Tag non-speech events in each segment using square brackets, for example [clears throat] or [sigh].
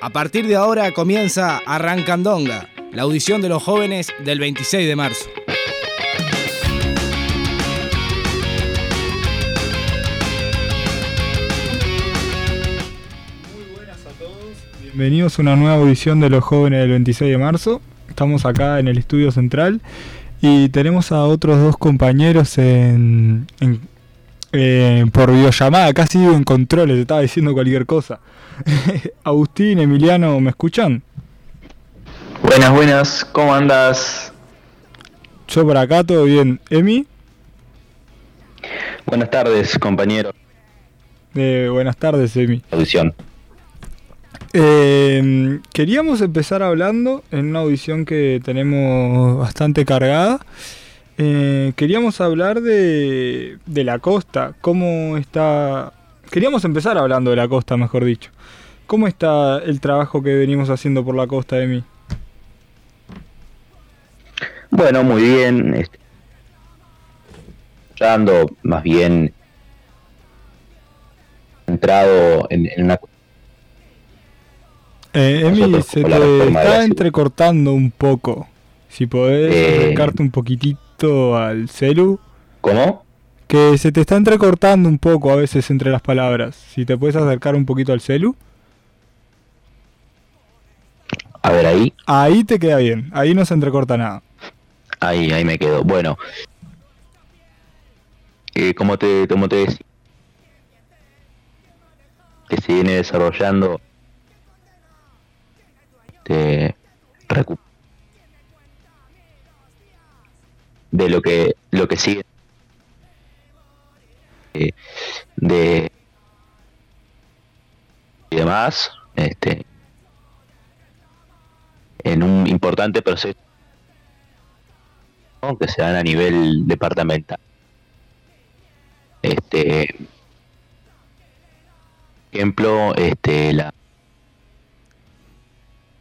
A partir de ahora comienza Arrancandonga, la audición de los jóvenes del 26 de marzo. Muy buenas a todos. Bienvenidos a una nueva audición de los jóvenes del 26 de marzo. Estamos acá en el estudio central y tenemos a otros dos compañeros en, en- eh, por videollamada, casi digo en controles, estaba diciendo cualquier cosa. [laughs] Agustín, Emiliano, ¿me escuchan? Buenas, buenas, ¿cómo andas? Yo por acá, todo bien. Emi, Buenas tardes, compañero. Eh, buenas tardes, Emi. Audición. Eh, queríamos empezar hablando en una audición que tenemos bastante cargada. Eh, queríamos hablar de, de la costa, cómo está... Queríamos empezar hablando de la costa, mejor dicho. ¿Cómo está el trabajo que venimos haciendo por la costa de mí? Bueno, muy bien. este, Ya ando más bien entrado en, en una... Eh, Emi, se te está entrecortando un poco. Si podés Eh. acercarte un poquitito al celu. ¿Cómo? Que se te está entrecortando un poco a veces entre las palabras. Si te puedes acercar un poquito al celu. A ver ahí. Ahí te queda bien. Ahí no se entrecorta nada. Ahí, ahí me quedo. Bueno. Eh, como te, como te decía, que se viene desarrollando de recu- de lo que lo que sigue eh, de y demás este en un importante proceso ¿no? que se dan a nivel departamental. Este ejemplo, este la,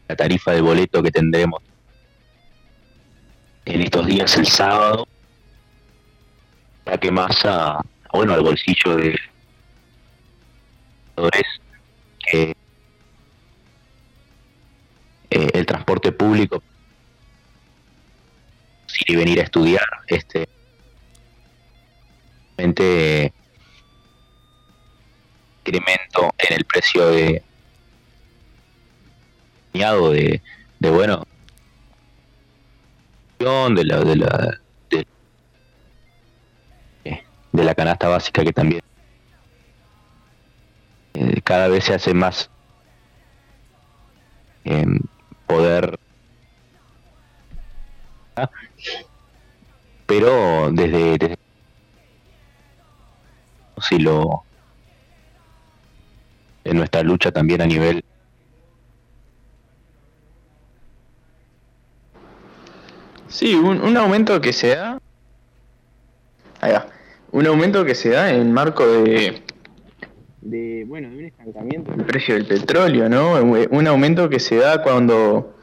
la tarifa de boleto que tendremos en estos días el sábado, la que más a, bueno al bolsillo de que eh, el transporte público y venir a estudiar este incremento en el precio de de, de bueno de la de la de, de la canasta básica que también eh, cada vez se hace más em, poder. Pero desde, desde si lo en nuestra lucha también a nivel Sí, un, un aumento que se da. Ahí. Un aumento que se da en el marco de. de bueno, de un estancamiento del precio del petróleo, ¿no? Un aumento que se da cuando.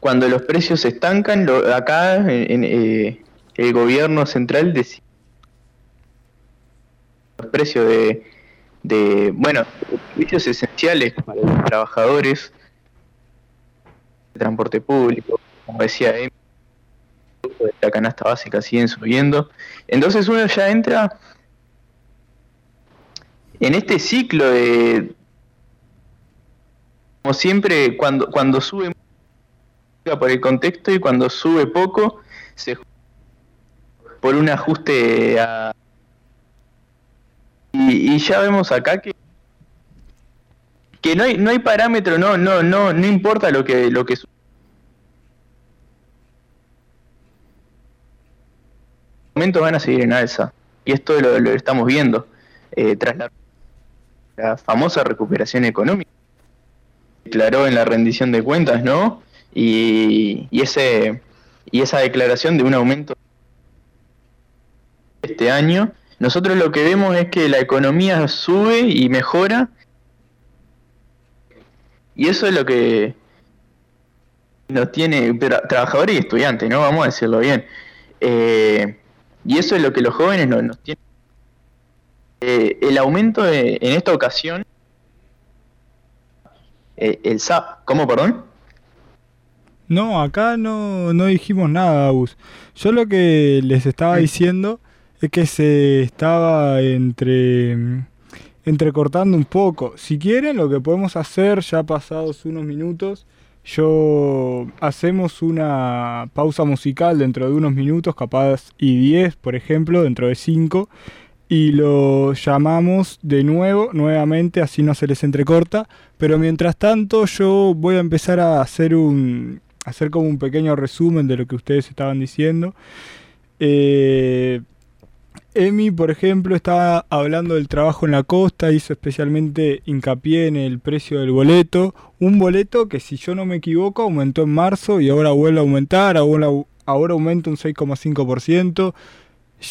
cuando los precios se estancan. Lo, acá en, en, eh, el gobierno central decide los precios de. de bueno, servicios esenciales para los trabajadores de transporte público, como decía la canasta básica siguen subiendo. Entonces uno ya entra en este ciclo de, como siempre, cuando, cuando sube por el contexto y cuando sube poco, se por un ajuste a... Y, ya vemos acá que que no hay no hay parámetro, no no no no importa lo que lo que van a seguir en alza. Y esto lo, estamos viendo eh, tras la, famosa recuperación económica. Declaró en la rendición de cuentas, ¿no? Y, ese, y esa declaración de un aumento este año, nosotros lo que vemos es que la economía sube y mejora. Y eso es lo que nos tiene tra trabajadores y estudiantes, ¿no? Vamos a decirlo bien. Eh, y eso es lo que los jóvenes nos, nos tienen. Eh, el aumento de, en esta ocasión Eh, el sa ¿Cómo, perdón? No, acá no, no dijimos nada, Agus. Yo lo que les estaba diciendo es que se estaba entre entrecortando un poco. Si quieren, lo que podemos hacer, ya pasados unos minutos, yo hacemos una pausa musical dentro de unos minutos, capaz y 10, por ejemplo, dentro de 5, y lo llamamos de nuevo, nuevamente, así no se les entrecorta. Pero mientras tanto, yo voy a empezar a hacer un, hacer como un pequeño resumen de lo que ustedes estaban diciendo. Eh, Emi, por ejemplo, estaba hablando del trabajo en la costa, hizo especialmente hincapié en el precio del boleto. Un boleto que, si yo no me equivoco, aumentó en marzo y ahora vuelve a aumentar, ahora, aumenta un 6,5%.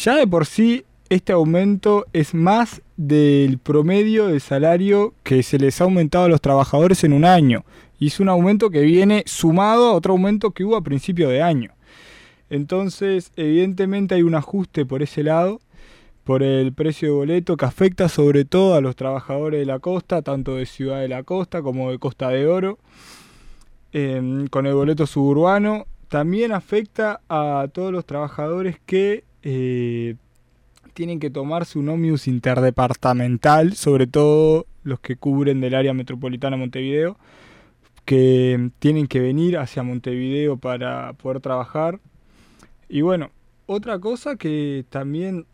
Ya de por sí, este aumento es más del promedio de salario que se les ha aumentado a los trabajadores en un año. Y es un aumento que viene sumado a otro aumento que hubo a principio de año. Entonces, evidentemente hay un ajuste por ese lado, por el precio de boleto, que afecta sobre todo a los trabajadores de la costa, tanto de Ciudad de la Costa como de Costa de Oro. Em, con el boleto suburbano, también afecta a todos los trabajadores que eh, tienen que tomarse un ómnibus interdepartamental, sobre todo los que cubren del área metropolitana de Montevideo que tienen que venir hacia Montevideo para poder trabajar. Y bueno, otra cosa que también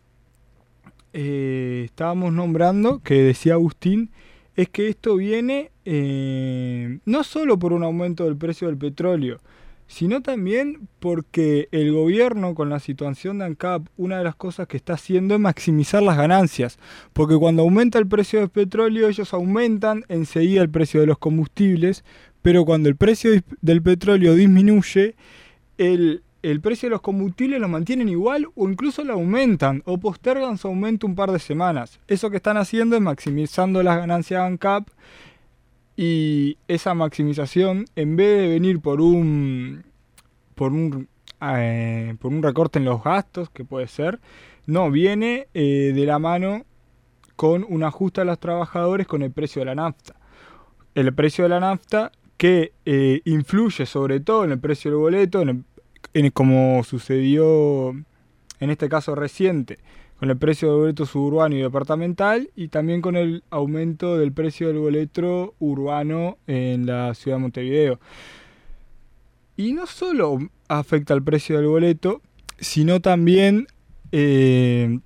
eh, estábamos nombrando, que decía Agustín, es que esto viene eh, no solo por un aumento del precio del petróleo, sino también porque el gobierno con la situación de ANCAP, una de las cosas que está haciendo es maximizar las ganancias, porque cuando aumenta el precio del petróleo ellos aumentan enseguida el precio de los combustibles, pero cuando el precio del petróleo disminuye, el, precio de los combustibles lo mantienen igual o incluso lo aumentan o postergan su aumento un par de semanas. Eso que están haciendo es maximizando las ganancias ANCAP y esa maximización, en vez de venir por un, por un, eh, por un recorte en los gastos, que puede ser, no, viene eh, de la mano con un ajuste a los trabajadores con el precio de la nafta. El precio de la nafta que eh, influye sobre todo en el precio del boleto, en, como sucedió en este caso reciente, con el precio del boleto suburbano y departamental y también con el aumento del precio del boleto urbano en la ciudad de Montevideo. Y no solo afecta al precio del boleto, sino también, eh,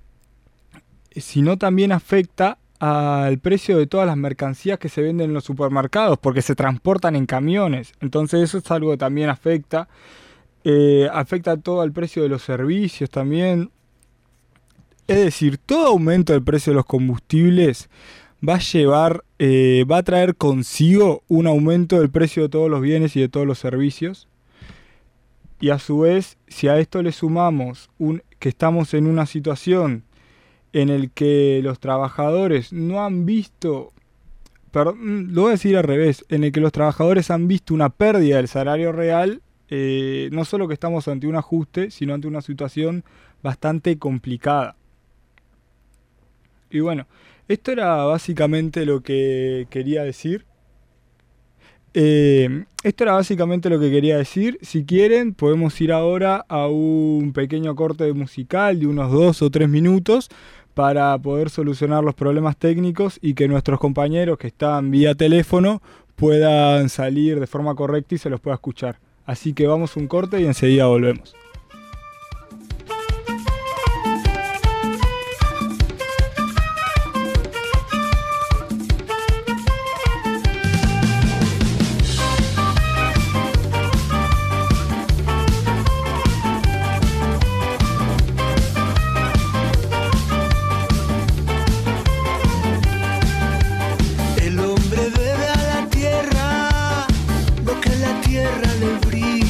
sino también afecta al precio de todas las mercancías que se venden en los supermercados, porque se transportan en camiones. Entonces eso es algo que también afecta. Eh, afecta todo al precio de los servicios también. Es decir, todo aumento del precio de los combustibles va a llevar, eh, va a traer consigo un aumento del precio de todos los bienes y de todos los servicios. Y a su vez, si a esto le sumamos un, que estamos en una situación en el que los trabajadores no han visto, perdón, lo voy a decir al revés, en el que los trabajadores han visto una pérdida del salario real, eh, no solo que estamos ante un ajuste, sino ante una situación bastante complicada. Y bueno, esto era básicamente lo que quería decir. Eh, esto era básicamente lo que quería decir. Si quieren, podemos ir ahora a un pequeño corte musical de unos dos o tres minutos para poder solucionar los problemas técnicos y que nuestros compañeros que están vía teléfono puedan salir de forma correcta y se los pueda escuchar. Así que vamos un corte y enseguida volvemos. Tierra le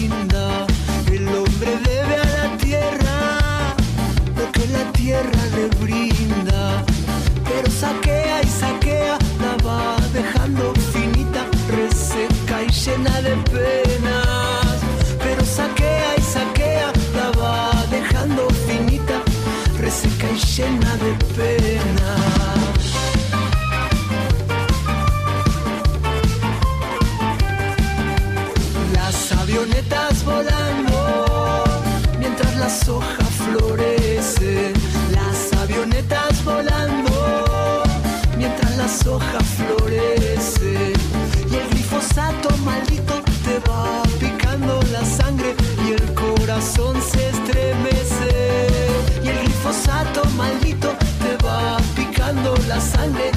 sangre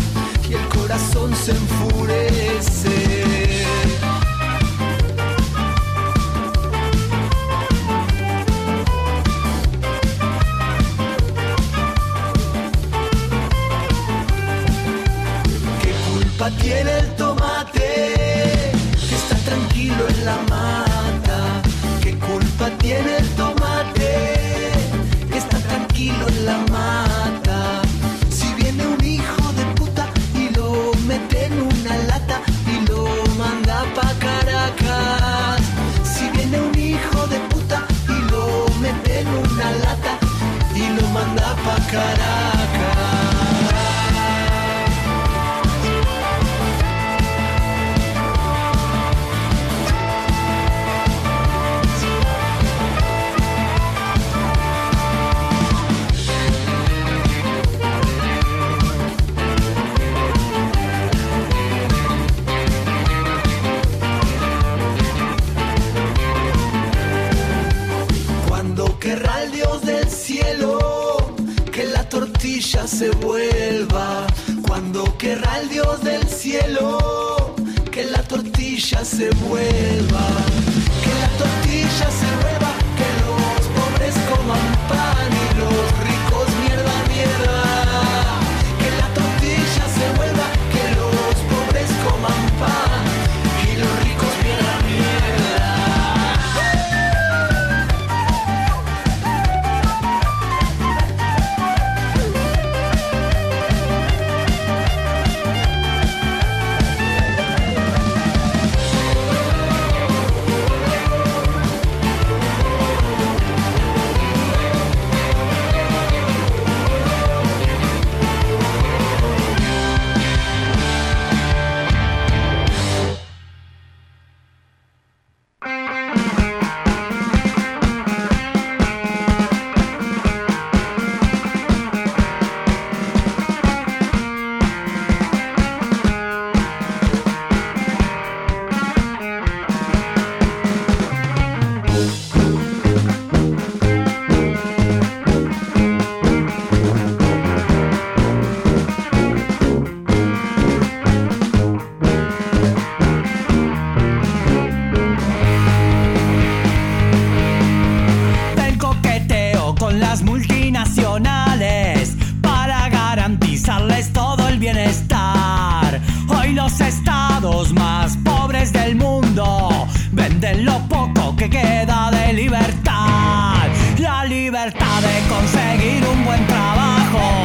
y el corazón se enfurece. se vuelva, cuando querrá el Dios del cielo, que la tortilla se vuelva. conseguir un buen trabajo,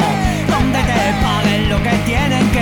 donde te paguen lo que tienen que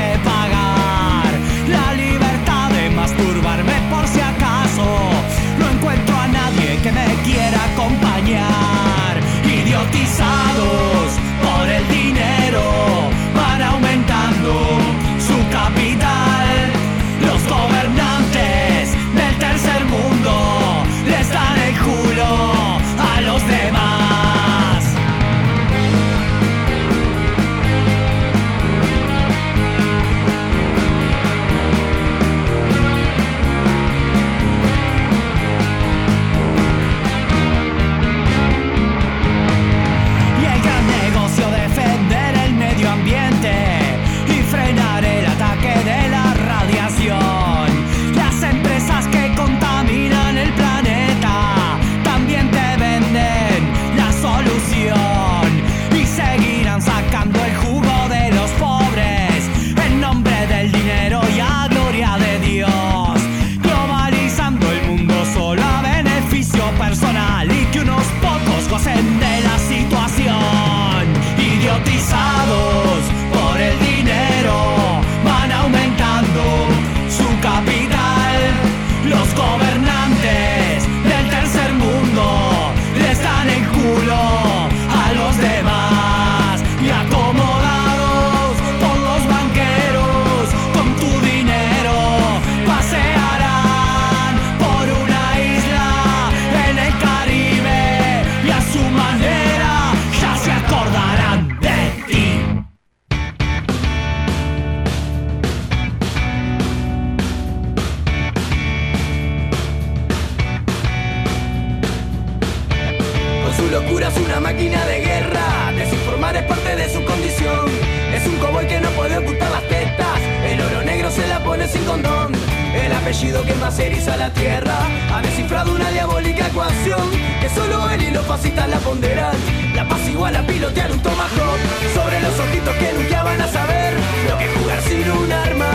es una máquina de guerra, desinformar es parte de su condición. Es un cowboy que no puede ocultar las tetas, el oro negro se la pone sin condón. El apellido que más eriza la tierra ha descifrado una diabólica ecuación que solo él y los fascistas la ponderan. La paz igual a pilotear un tomahawk sobre los ojitos que nunca van a saber lo que es jugar sin un arma.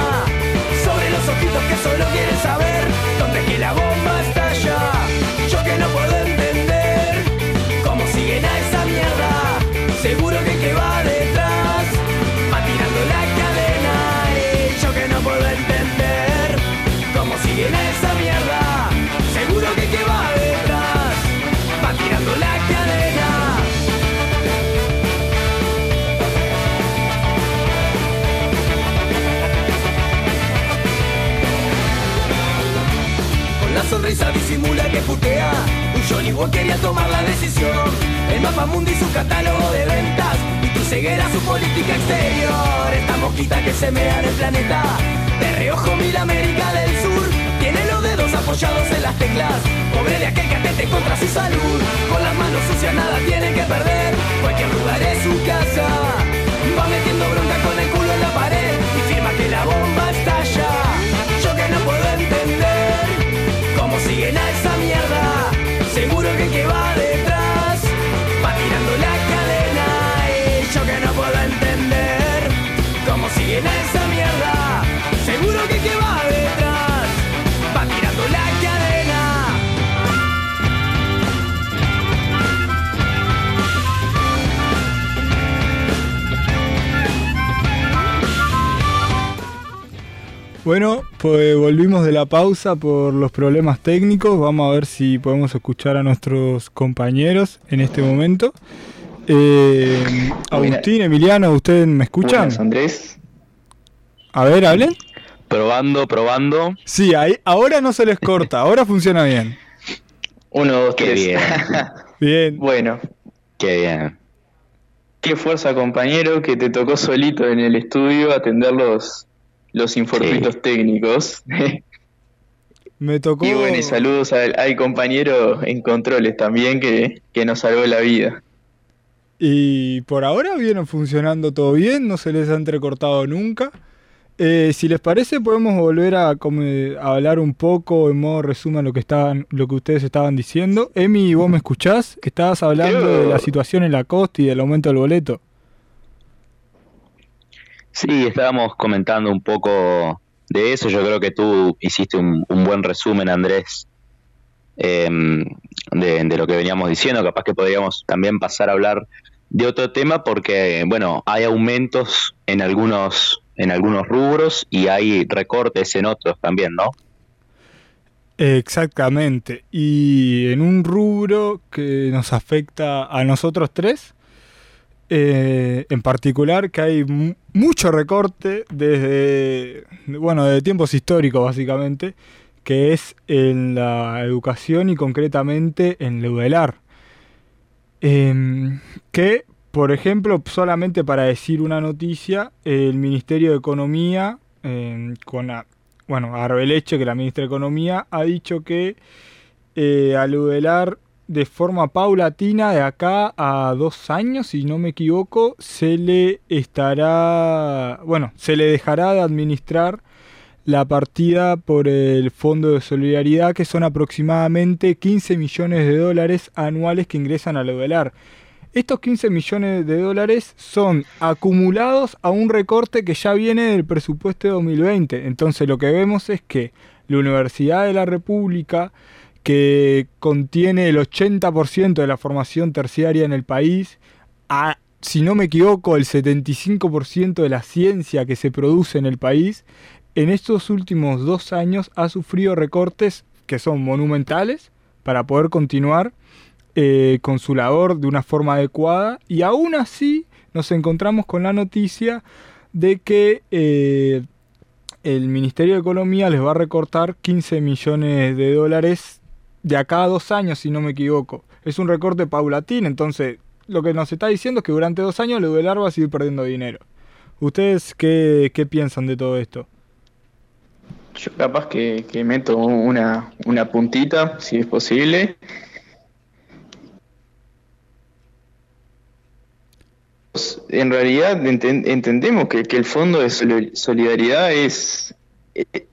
Sobre los ojitos que solo quieren saber dónde es que la bomba estalla. Yo no puedo Seguro que el que va detrás va tirando la cadena. Y yo que no puedo entender cómo siguen a esa mierda. Seguro que el que va detrás va tirando la cadena. Con la sonrisa disimula que putea. Un Johnny Walker quería tomar la decisión. El mapa mundo y su catálogo de ventas. Y tu ceguera, su política exterior. Esta mosquita que se mea en el planeta. De reojo mil América del Sur. Tiene los dedos apoyados en las teclas. Pobre de aquel que atente contra su salud. Con las manos sucias nada tiene que perder. Cualquier lugar es su casa. Va metiendo bronca con el culo en la pared. Y firma que la bomba estalla. Yo que no puedo entender cómo siguen a esa mierda. Seguro que el que va detrás va tirando la cadena. Y yo que no puedo entender cómo siguen esa Bueno, pues volvimos de la pausa por los problemas técnicos. Vamos a ver si podemos escuchar a nuestros compañeros en este momento. Eh, Agustín, Emiliano, ¿ustedes me escuchan? Buenas, Andrés. A ver, hablen. Probando, probando. Sí, ahí, ahora no se les corta, [laughs] ahora funciona bien. Uno, dos, Qué tres. bien. [laughs] Bien. bueno, Qué bien. qué fuerza, compañero, que te tocó solito en el estudio atender los, los infortunios técnicos. [laughs] Me tocó. y bueno, y saludos al, al compañero en controles también que, que nos salvó la vida. Y por ahora vienen funcionando todo bien, no se les ha entrecortado nunca. Eh, si les parece, podemos volver a, como, a hablar un poco en modo resumen lo que estaban, lo que ustedes estaban diciendo. Emi, ¿vos me escuchás? Estabas hablando Creo- de la situación en la costa y del aumento del boleto. Sí, estábamos comentando un poco de eso. Yo creo que tú hiciste un, buen resumen, Andrés, em, de, de lo que veníamos diciendo. Capaz que podríamos también pasar a hablar de otro tema porque, bueno, hay aumentos en algunos, en algunos rubros y hay recortes en otros también, ¿no? Exactamente. Y en un rubro que nos afecta a nosotros tres, eh, en particular que hay mu- mucho recorte desde, bueno, desde tiempos históricos básicamente, que es en la educación y concretamente en la UDELAR. Em, que, por ejemplo, solamente para decir una noticia, el Ministerio de Economía, em, con la, bueno, Arbeleche, que la ministra de Economía, ha dicho que eh, al UDELAR de forma paulatina de acá a dos años, si no me equivoco, se le estará, bueno, se le dejará de administrar la partida por el Fondo de Solidaridad, que son aproximadamente 15 millones de dólares anuales que ingresan al UDELAR. Estos 15 millones de dólares son acumulados a un recorte que ya viene del presupuesto de 2020. Entonces lo que vemos es que la Universidad de la República, que contiene el 80% de la formación terciaria en el país, si no me equivoco, el 75% de la ciencia que se produce en el país, en estos últimos dos años ha sufrido recortes que son monumentales para poder continuar eh, con su labor de una forma adecuada y aún así nos encontramos con la noticia de que eh, el Ministerio de Economía les va a recortar 15 millones de dólares de acá a dos años, si no me equivoco. Es un recorte paulatino, entonces lo que nos está diciendo es que durante dos años el UDELAR va a seguir perdiendo dinero. ¿Ustedes qué, qué piensan de todo esto? Yo capaz que, que meto una, una puntita, si es posible. En realidad enten- entendemos que, que el Fondo de Soli- Solidaridad es,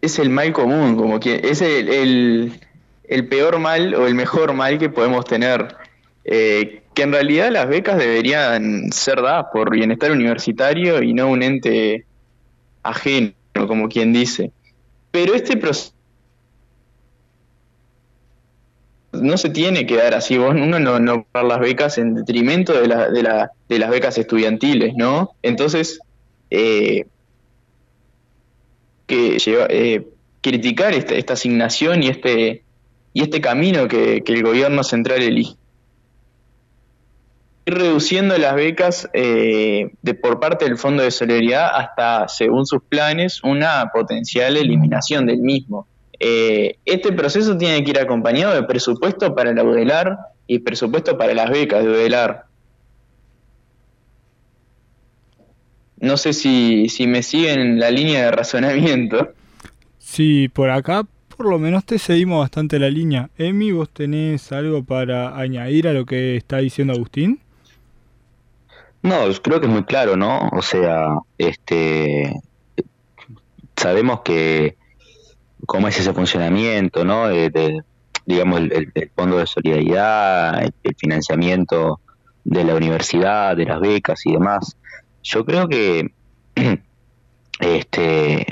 es el mal común, como que es el, peor mal o el mejor mal que podemos tener. Eh, que en realidad las becas deberían ser dadas por bienestar universitario y no un ente ajeno, como quien dice. Pero este proceso no se tiene que dar así, vos uno no, no las becas en detrimento de, de, la, de las becas estudiantiles, ¿no? Entonces, eh, que eh, criticar esta, esta, asignación y este, y este camino que, el gobierno central elige. Ir reduciendo las becas eh, de, por parte del Fondo de Solidaridad hasta, según sus planes, una potencial eliminación del mismo. Eh, este proceso tiene que ir acompañado de presupuesto para la UDELAR y presupuesto para las becas de UDELAR. No sé si, si me siguen la línea de razonamiento. Sí, por acá por lo menos te seguimos bastante la línea. Emi, ¿vos tenés algo para añadir a lo que está diciendo Agustín? No, creo que es muy claro, ¿no? O sea, este sabemos que cómo es ese funcionamiento, ¿no? De, digamos, el, fondo de solidaridad, el, financiamiento de la universidad, de las becas y demás. Yo creo que, [clears throat] este,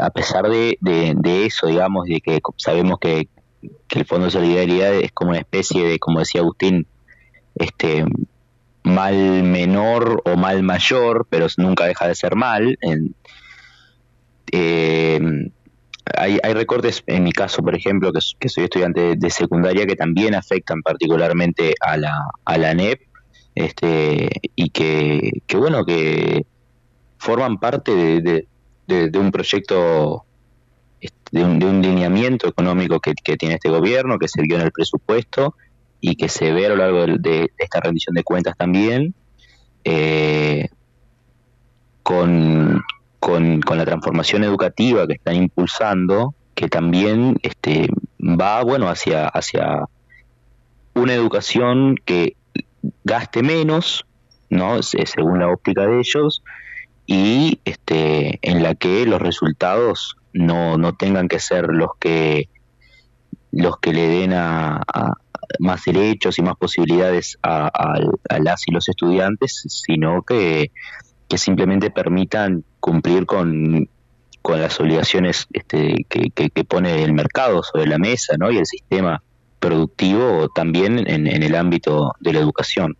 a pesar de, de, eso, digamos, de que sabemos que, el fondo de solidaridad es como una especie de, como decía Agustín, este mal menor o mal mayor, pero nunca deja de ser mal. En, eh, hay, recortes, en mi caso, por ejemplo, que, soy estudiante de, secundaria, que también afectan particularmente a la, a la NEP, este, y que, que bueno, que forman parte de, un proyecto, de un, de un lineamiento económico que, tiene este gobierno, que se vio en el presupuesto y que se ve a lo largo de, esta rendición de cuentas también, eh, con, con, la transformación educativa que están impulsando, que también este, va bueno hacia, hacia una educación que gaste menos, ¿no? según la óptica de ellos, y este, en la que los resultados no, no tengan que ser los que los que le den a, más derechos y más posibilidades a, a, las y los estudiantes, sino que que simplemente permitan cumplir con, las obligaciones este, que, que, pone el mercado sobre la mesa ¿no? y el sistema productivo también en, el ámbito de la educación.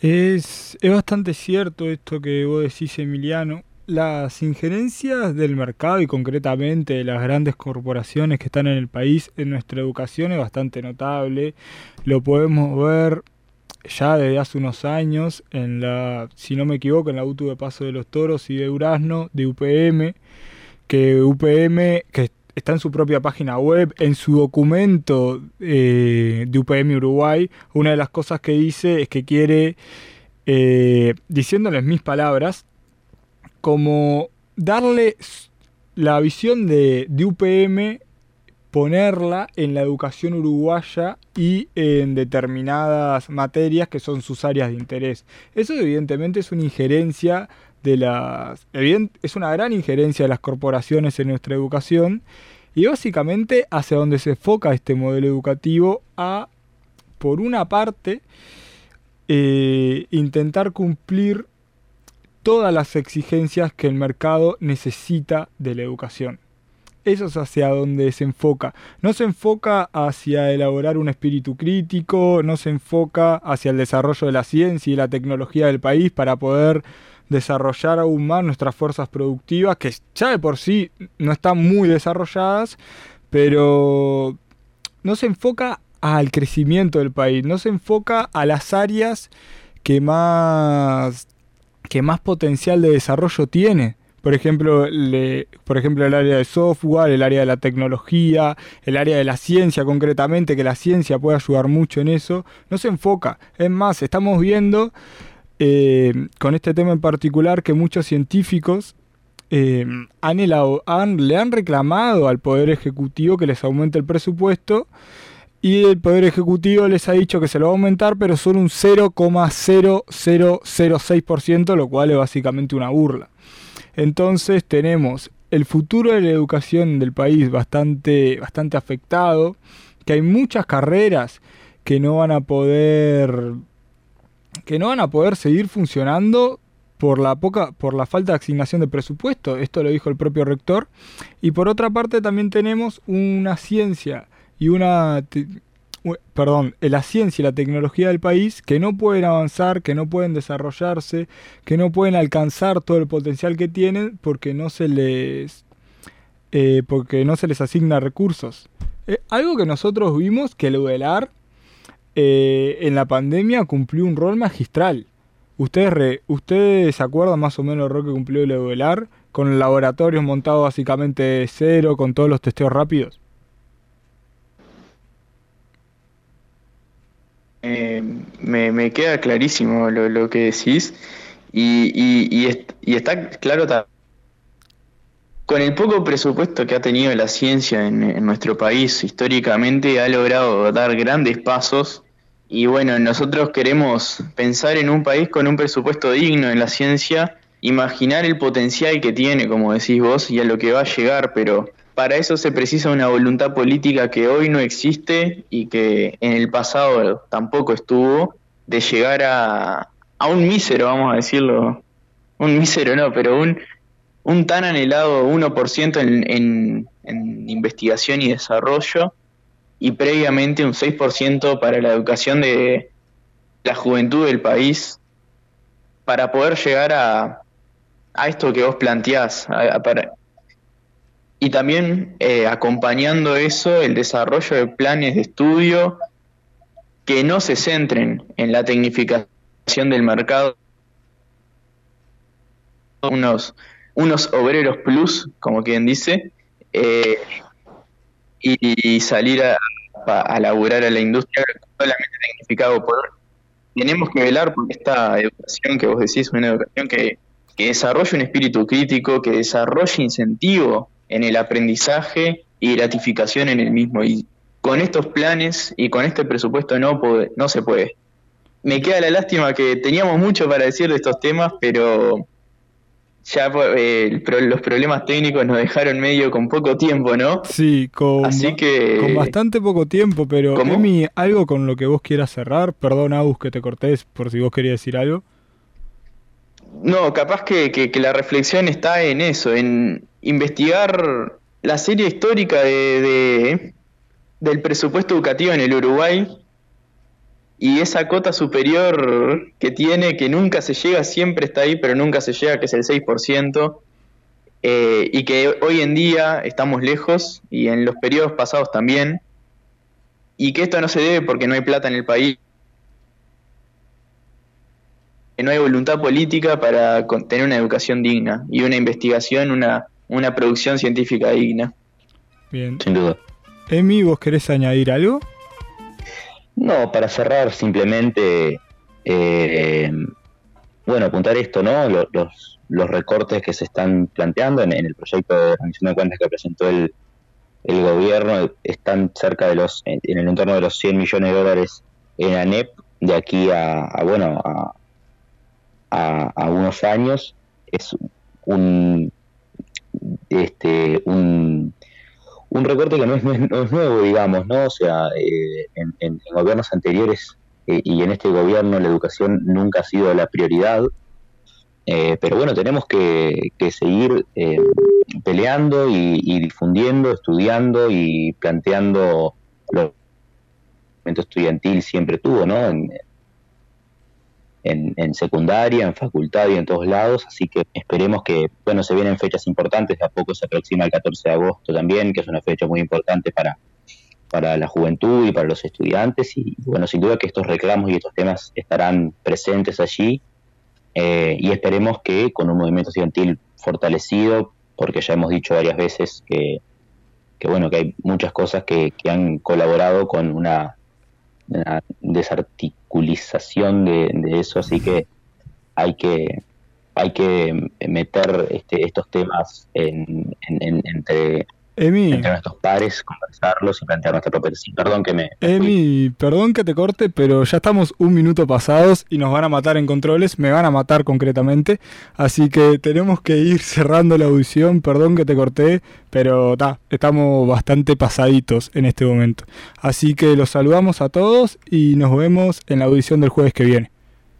Es, es bastante cierto esto que vos decís, Emiliano. Las injerencias del mercado y concretamente de las grandes corporaciones que están en el país en nuestra educación es bastante notable. Lo podemos ver ya desde hace unos años, en la, si no me equivoco, en la UTU de Paso de los Toros y de Durazno, de UPM, que UPM, que está en su propia página web, en su documento eh, de UPM Uruguay, una de las cosas que dice es que quiere, eh, diciéndoles mis palabras, como darle la visión de, de UPM ponerla en la educación uruguaya y en determinadas materias que son sus áreas de interés. Eso evidentemente es una injerencia de las es una gran injerencia de las corporaciones en nuestra educación y básicamente hacia donde se enfoca este modelo educativo a por una parte eh, intentar cumplir todas las exigencias que el mercado necesita de la educación. Eso es hacia donde se enfoca. No se enfoca hacia elaborar un espíritu crítico, no se enfoca hacia el desarrollo de la ciencia y la tecnología del país para poder desarrollar aún más nuestras fuerzas productivas, que ya de por sí no están muy desarrolladas, pero no se enfoca al crecimiento del país, no se enfoca a las áreas que más, que más potencial de desarrollo tiene por ejemplo, por ejemplo, el área de software, el área de la tecnología, el área de la ciencia concretamente, que la ciencia puede ayudar mucho en eso, no se enfoca. Es más, estamos viendo eh, con este tema en particular que muchos científicos eh, han, le han reclamado al Poder Ejecutivo que les aumente el presupuesto y el Poder Ejecutivo les ha dicho que se lo va a aumentar, pero solo un 0,0006%, lo cual es básicamente una burla. Entonces tenemos el futuro de la educación del país bastante, bastante afectado, que hay muchas carreras que no van a poder que no van a poder seguir funcionando por la poca por la falta de asignación de presupuesto, esto lo dijo el propio rector, y por otra parte también tenemos una ciencia y una perdón, la ciencia y la tecnología del país que no pueden avanzar, que no pueden desarrollarse, que no pueden alcanzar todo el potencial que tienen porque no se les eh, porque no se les asigna recursos. Eh, algo que nosotros vimos que el UELAR eh, en la pandemia cumplió un rol magistral. ¿Ustedes, ¿Ustedes se acuerdan más o menos el rol que cumplió el UELAR? Con laboratorios montados básicamente cero, con todos los testeos rápidos. me, queda clarísimo lo, que decís y, está claro con el poco presupuesto que ha tenido la ciencia en, nuestro país históricamente ha logrado dar grandes pasos y bueno, nosotros queremos pensar en un país con un presupuesto digno en la ciencia, imaginar el potencial que tiene, como decís vos, y a lo que va a llegar, pero para eso se precisa una voluntad política que hoy no existe y que en el pasado tampoco estuvo, de llegar a, a un mísero, vamos a decirlo, un mísero no, pero un, un tan anhelado 1% en, en, en investigación y desarrollo y previamente un 6% para la educación de la juventud del país para poder llegar a, a esto que vos planteás, y también eh, acompañando eso el desarrollo de planes de estudio que no se centren en la tecnificación del mercado, unos, unos obreros plus, como quien dice, eh, y, salir a, a, laburar a la industria solamente tecnificado por... Tenemos que velar por esta educación que vos decís, una educación que, que desarrolle un espíritu crítico, que desarrolle incentivo en el aprendizaje y gratificación en el mismo. Y con estos planes y con este presupuesto no, no se puede. Me queda la lástima que teníamos mucho para decir de estos temas, pero ya eh, los problemas técnicos nos dejaron medio con poco tiempo, ¿no? Sí, con, Así que... con bastante poco tiempo, pero Emi, algo con lo que vos quieras cerrar. Perdón, Agus, que te cortés por si vos querías decir algo. No, capaz que, que, la reflexión está en eso, en investigar la serie histórica de, del presupuesto educativo en el Uruguay y esa cota superior que tiene, que nunca se llega, siempre está ahí, pero nunca se llega, que es el 6%, eh, y que hoy en día estamos lejos y en los periodos pasados también, y que esto no se debe porque no hay plata en el país que no hay voluntad política para tener una educación digna y una investigación, una, una producción científica digna. Bien. Sin duda. Emi, ¿vos querés añadir algo? No, para cerrar simplemente, eh, bueno, apuntar esto, ¿no? Los, los, recortes que se están planteando en, el proyecto de rendición de cuentas que presentó el, el gobierno están cerca de los, en, el entorno de los 100 millones de dólares en ANEP de aquí a, a bueno, a, a, unos años es un este un, un recorte que no es, nuevo, digamos, ¿no? O sea, eh, en, gobiernos anteriores eh, y en este gobierno la educación nunca ha sido la prioridad, eh, pero bueno, tenemos que, seguir peleando y, y, difundiendo, estudiando y planteando lo que el estudiantil siempre tuvo, ¿no? En, en, secundaria, en facultad y en todos lados, así que esperemos que, bueno, se vienen fechas importantes, de a poco se aproxima el 14 de agosto también, que es una fecha muy importante para, para la juventud y para los estudiantes, y bueno, sin duda que estos reclamos y estos temas estarán presentes allí, eh, y esperemos que con un movimiento estudiantil fortalecido, porque ya hemos dicho varias veces que, que bueno, que hay muchas cosas que, que han colaborado con una desarticulización de, eso, así que hay que hay que meter este, estos temas en, entre Emi, entre nuestros pares, conversarlos y plantear nuestra propia tesis. Perdón que me... Emi, perdón que te corte, pero ya estamos un minuto pasados y nos van a matar en controles, me van a matar concretamente, así que tenemos que ir cerrando la audición, perdón que te corté, pero ta, estamos bastante pasaditos en este momento. Así que los saludamos a todos y nos vemos en la audición del jueves que viene.